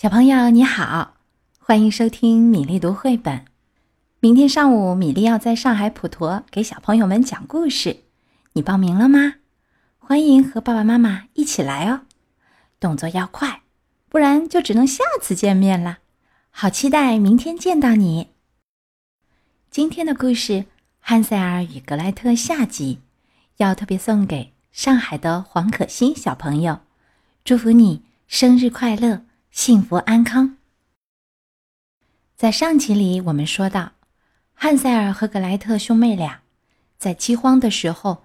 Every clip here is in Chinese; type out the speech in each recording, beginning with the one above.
小朋友你好，欢迎收听米粒读绘本。明天上午，米粒要在上海普陀给小朋友们讲故事，你报名了吗？欢迎和爸爸妈妈一起来哦，动作要快，不然就只能下次见面了。好期待明天见到你。今天的故事《汉塞尔与格莱特》下集，要特别送给上海的黄可欣小朋友，祝福你生日快乐，幸福安康。在上集里，我们说到，汉塞尔和格莱特兄妹俩在饥荒的时候。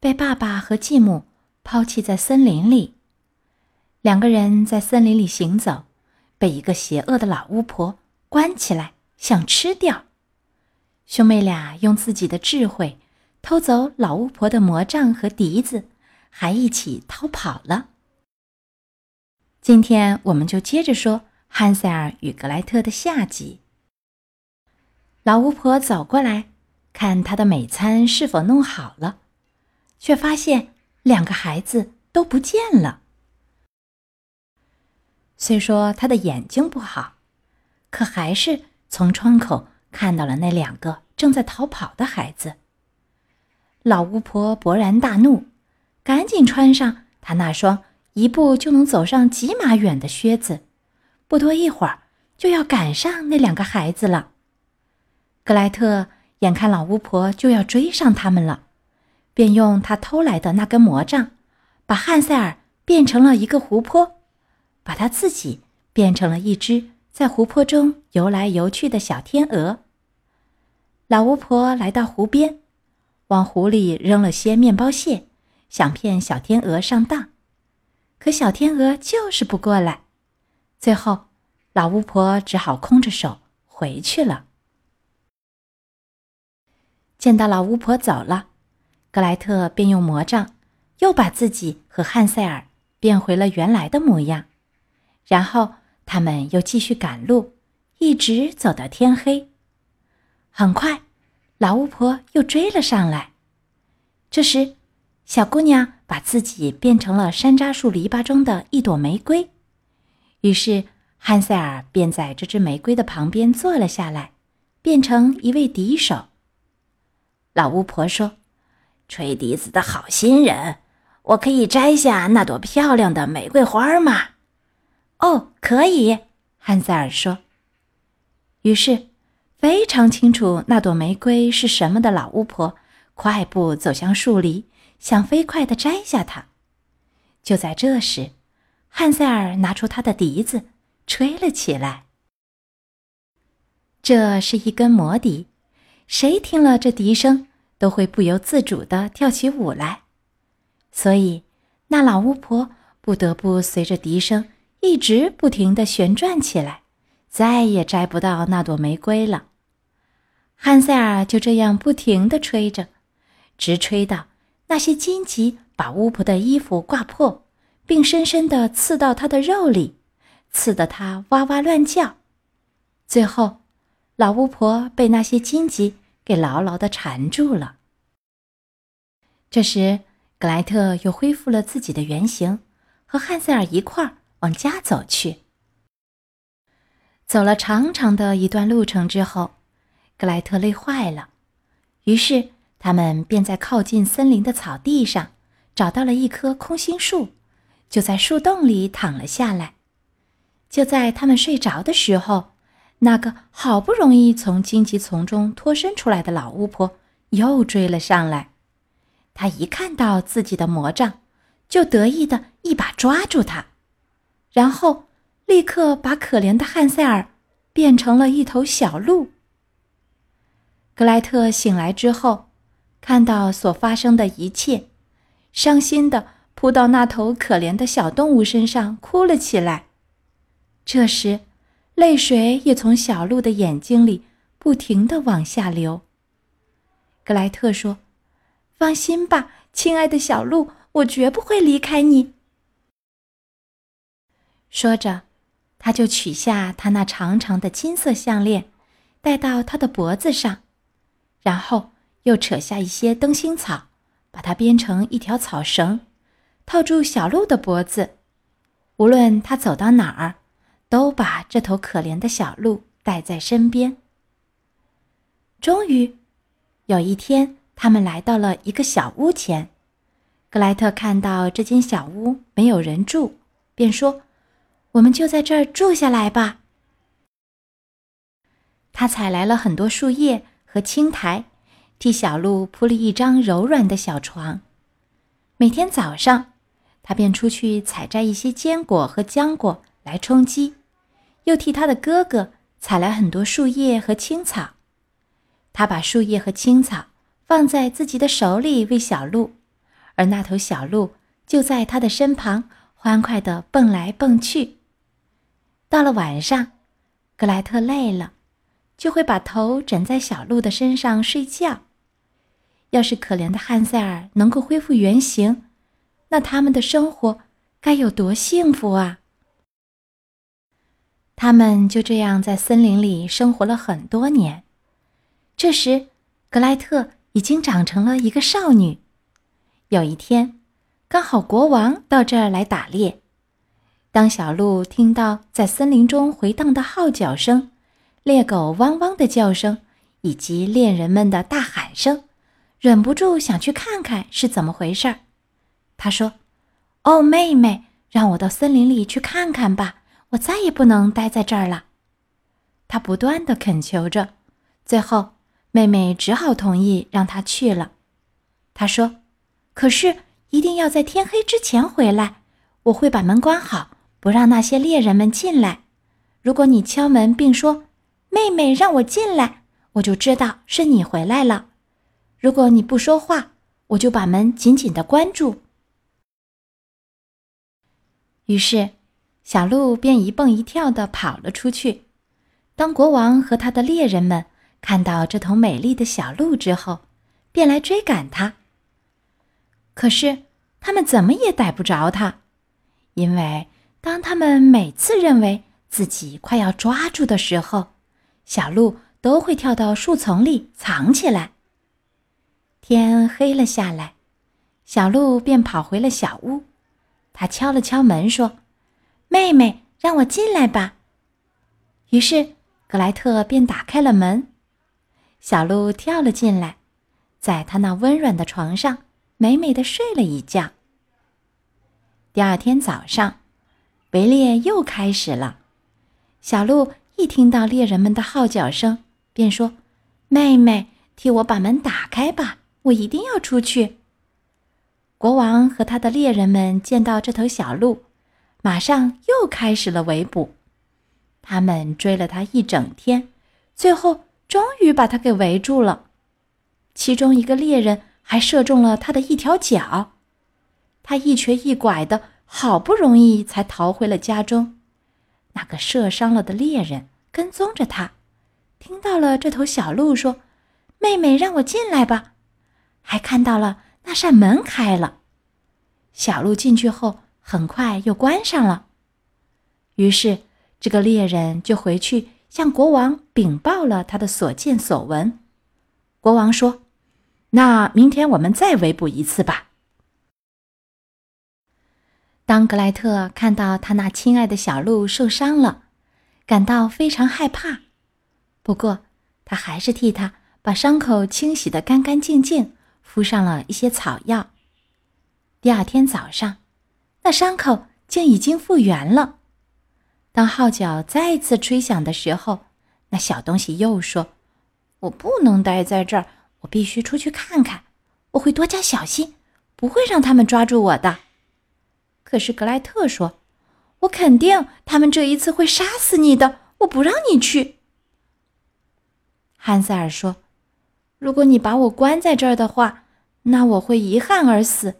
被爸爸和继母抛弃在森林里，两个人在森林里行走，被一个邪恶的老巫婆关起来，想吃掉。兄妹俩用自己的智慧偷走老巫婆的魔杖和笛子，还一起逃跑了。今天我们就接着说汉塞尔与格莱特的下集。老巫婆走过来，看她的美餐是否弄好了。却发现两个孩子都不见了。虽说他的眼睛不好，可还是从窗口看到了那两个正在逃跑的孩子。老巫婆勃然大怒，赶紧穿上她那双一步就能走上几码远的靴子，不多一会儿就要赶上那两个孩子了。格莱特眼看老巫婆就要追上他们了。便用他偷来的那根魔杖，把汉塞尔变成了一个湖泊，把他自己变成了一只在湖泊中游来游去的小天鹅。老巫婆来到湖边，往湖里扔了些面包屑，想骗小天鹅上当，可小天鹅就是不过来。最后，老巫婆只好空着手回去了。见到老巫婆走了。格莱特便用魔杖，又把自己和汉塞尔变回了原来的模样。然后他们又继续赶路，一直走到天黑。很快，老巫婆又追了上来。这时，小姑娘把自己变成了山楂树篱笆中的一朵玫瑰。于是，汉塞尔便在这只玫瑰的旁边坐了下来，变成一位笛手。老巫婆说。吹笛子的好心人，我可以摘下那朵漂亮的玫瑰花吗？哦，可以，汉塞尔说。于是，非常清楚那朵玫瑰是什么的老巫婆，快步走向树篱，想飞快地摘下它。就在这时，汉塞尔拿出他的笛子，吹了起来。这是一根魔笛，谁听了这笛声？都会不由自主地跳起舞来，所以那老巫婆不得不随着笛声一直不停地旋转起来，再也摘不到那朵玫瑰了。汉塞尔就这样不停地吹着，直吹到那些荆棘把巫婆的衣服挂破，并深深地刺到她的肉里，刺得她哇哇乱叫。最后，老巫婆被那些荆棘。给牢牢的缠住了。这时，格莱特又恢复了自己的原形，和汉塞尔一块儿往家走去。走了长长的一段路程之后，格莱特累坏了，于是他们便在靠近森林的草地上找到了一棵空心树，就在树洞里躺了下来。就在他们睡着的时候。那个好不容易从荆棘丛中脱身出来的老巫婆又追了上来，她一看到自己的魔杖，就得意的一把抓住他，然后立刻把可怜的汉塞尔变成了一头小鹿。格莱特醒来之后，看到所发生的一切，伤心的扑到那头可怜的小动物身上哭了起来。这时。泪水也从小鹿的眼睛里不停的往下流。格莱特说：“放心吧，亲爱的小鹿，我绝不会离开你。”说着，他就取下他那长长的金色项链，戴到他的脖子上，然后又扯下一些灯芯草，把它编成一条草绳，套住小鹿的脖子。无论他走到哪儿。都把这头可怜的小鹿带在身边。终于，有一天，他们来到了一个小屋前。格莱特看到这间小屋没有人住，便说：“我们就在这儿住下来吧。”他采来了很多树叶和青苔，替小鹿铺了一张柔软的小床。每天早上，他便出去采摘一些坚果和浆果来充饥，又替他的哥哥采来很多树叶和青草。他把树叶和青草放在自己的手里喂小鹿，而那头小鹿就在他的身旁欢快地蹦来蹦去。到了晚上，格莱特累了。就会把头枕在小鹿的身上睡觉。要是可怜的汉塞尔能够恢复原形，那他们的生活该有多幸福啊！他们就这样在森林里生活了很多年。这时，格莱特已经长成了一个少女。有一天，刚好国王到这儿来打猎。当小鹿听到在森林中回荡的号角声，猎狗汪汪的叫声，以及猎人们的大喊声，忍不住想去看看是怎么回事儿。他说：“哦，妹妹，让我到森林里去看看吧，我再也不能待在这儿了。”他不断的恳求着，最后妹妹只好同意让他去了。他说：“可是一定要在天黑之前回来，我会把门关好，不让那些猎人们进来。如果你敲门并说。”妹妹让我进来，我就知道是你回来了。如果你不说话，我就把门紧紧的关住。于是，小鹿便一蹦一跳的跑了出去。当国王和他的猎人们看到这头美丽的小鹿之后，便来追赶它。可是，他们怎么也逮不着它，因为当他们每次认为自己快要抓住的时候，小鹿都会跳到树丛里藏起来。天黑了下来，小鹿便跑回了小屋。他敲了敲门，说：“妹妹，让我进来吧。”于是格莱特便打开了门。小鹿跳了进来，在他那温软的床上美美的睡了一觉。第二天早上，围猎又开始了。小鹿。一听到猎人们的号角声，便说：“妹妹，替我把门打开吧，我一定要出去。”国王和他的猎人们见到这头小鹿，马上又开始了围捕。他们追了它一整天，最后终于把它给围住了。其中一个猎人还射中了他的一条脚，他一瘸一拐的，好不容易才逃回了家中。那个射伤了的猎人跟踪着他，听到了这头小鹿说：“妹妹，让我进来吧。”还看到了那扇门开了，小鹿进去后很快又关上了。于是这个猎人就回去向国王禀报了他的所见所闻。国王说：“那明天我们再围捕一次吧。”当格莱特看到他那亲爱的小鹿受伤了，感到非常害怕。不过，他还是替他把伤口清洗得干干净净，敷上了一些草药。第二天早上，那伤口竟已经复原了。当号角再次吹响的时候，那小东西又说：“我不能待在这儿，我必须出去看看。我会多加小心，不会让他们抓住我的。”可是格莱特说：“我肯定他们这一次会杀死你的，我不让你去。”汉塞尔说：“如果你把我关在这儿的话，那我会遗憾而死。”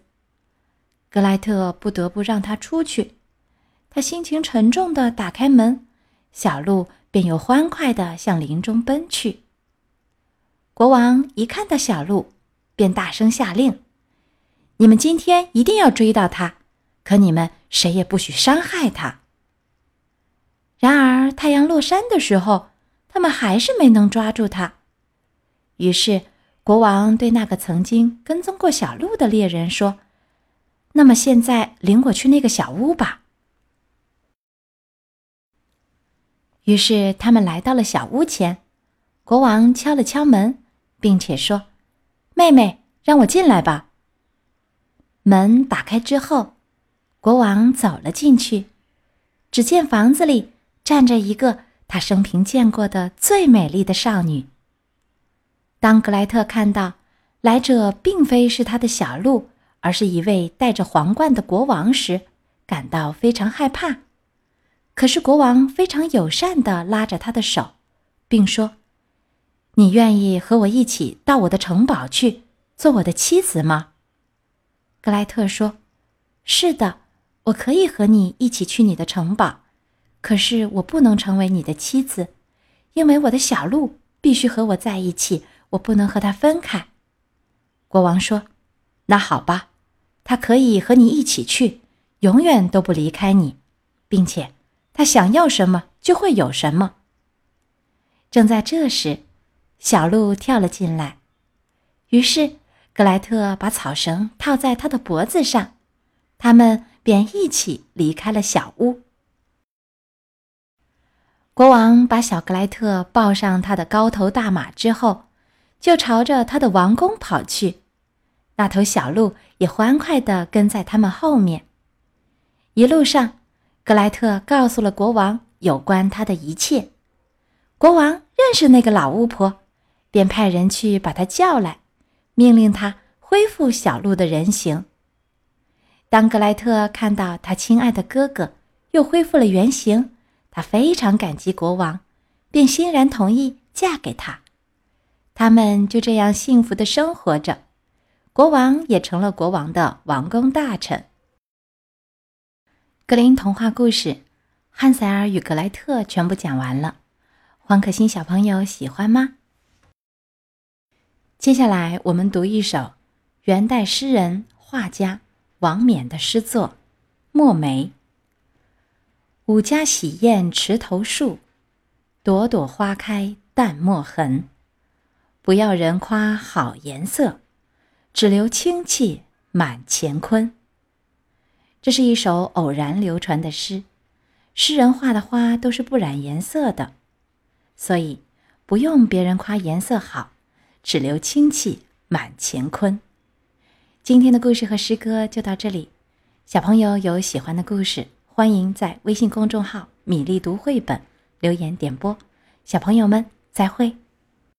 格莱特不得不让他出去。他心情沉重的打开门，小鹿便又欢快的向林中奔去。国王一看到小鹿，便大声下令：“你们今天一定要追到他。”可你们谁也不许伤害他。然而太阳落山的时候，他们还是没能抓住他。于是国王对那个曾经跟踪过小鹿的猎人说：“那么现在领我去那个小屋吧。”于是他们来到了小屋前，国王敲了敲门，并且说：“妹妹，让我进来吧。”门打开之后，国王走了进去，只见房子里站着一个他生平见过的最美丽的少女。当格莱特看到来者并非是他的小鹿，而是一位戴着皇冠的国王时，感到非常害怕。可是国王非常友善地拉着他的手，并说：“你愿意和我一起到我的城堡去，做我的妻子吗？”格莱特说：“是的，我可以和你一起去你的城堡，可是我不能成为你的妻子，因为我的小鹿必须和我在一起。”我不能和他分开，国王说：“那好吧，他可以和你一起去，永远都不离开你，并且他想要什么就会有什么。”正在这时，小鹿跳了进来，于是格莱特把草绳套在他的脖子上，他们便一起离开了小屋。国王把小格莱特抱上他的高头大马之后。就朝着他的王宫跑去，那头小鹿也欢快地跟在他们后面。一路上，格莱特告诉了国王有关他的一切。国王认识那个老巫婆，便派人去把她叫来，命令她恢复小鹿的人形。当格莱特看到他亲爱的哥哥又恢复了原形，他非常感激国王，便欣然同意嫁给他。他们就这样幸福的生活着，国王也成了国王的王公大臣。格林童话故事《汉塞尔与格莱特》全部讲完了，黄可欣小朋友喜欢吗？接下来我们读一首元代诗人画家王冕的诗作《墨梅》。五家喜宴池头树，朵朵花开淡墨痕。不要人夸好颜色，只留清气满乾坤。这是一首偶然流传的诗，诗人画的花都是不染颜色的，所以不用别人夸颜色好，只留清气满乾坤。今天的故事和诗歌就到这里，小朋友有喜欢的故事，欢迎在微信公众号“米粒读绘本”留言点播。小朋友们，再会。